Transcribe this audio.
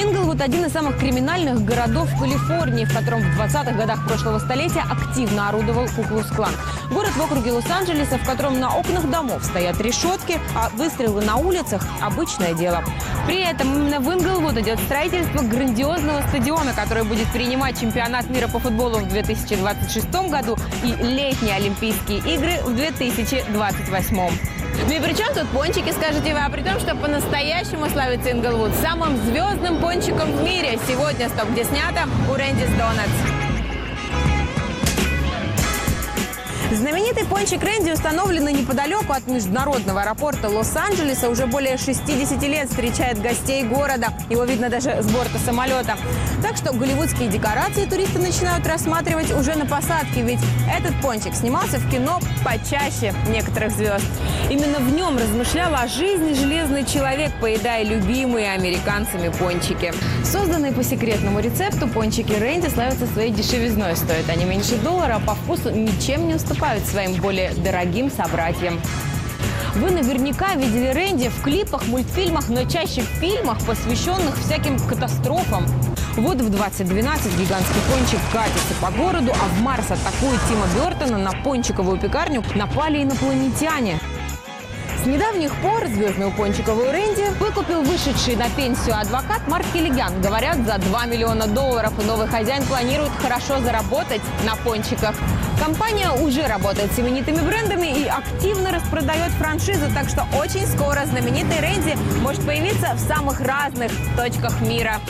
Инглвуд – один из самых криминальных городов Калифорнии, в котором в 20-х годах прошлого столетия активно орудовал Куклус-клан. Город в округе Лос-Анджелеса, в котором на окнах домов стоят решетки, а выстрелы на улицах – обычное дело. При этом именно в Инглвуд идет строительство грандиозного стадиона, который будет принимать чемпионат мира по футболу в 2026 году и летние Олимпийские игры в 2028. Ну и при чем тут пончики, скажете вы? А при том, что по-настоящему славится Инглвуд самым звездным пончиком в мире. Сегодня стоп, где снято у Рэндис Донатс. Знаменитый пончик Рэнди, установленный неподалеку от международного аэропорта Лос-Анджелеса, уже более 60 лет встречает гостей города. Его видно даже с борта самолета. Так что голливудские декорации туристы начинают рассматривать уже на посадке, ведь этот пончик снимался в кино почаще некоторых звезд. Именно в нем размышлял о жизни железный человек, поедая любимые американцами пончики. Созданные по секретному рецепту, пончики Рэнди славятся своей дешевизной. Стоят они меньше доллара, а по вкусу ничем не уступают своим более дорогим собратьям. Вы наверняка видели Рэнди в клипах, мультфильмах, но чаще в фильмах, посвященных всяким катастрофам. Вот в 2012 гигантский пончик катится по городу, а в Марс атакует Тима Бертона на пончиковую пекарню напали инопланетяне. С недавних пор звездную пончиковую Рэнди выкупил вышедший на пенсию адвокат Марк Келлиган. Говорят, за 2 миллиона долларов новый хозяин планирует хорошо заработать на пончиках. Компания уже работает с именитыми брендами и активно распродает франшизу, так что очень скоро знаменитый Рэнди может появиться в самых разных точках мира.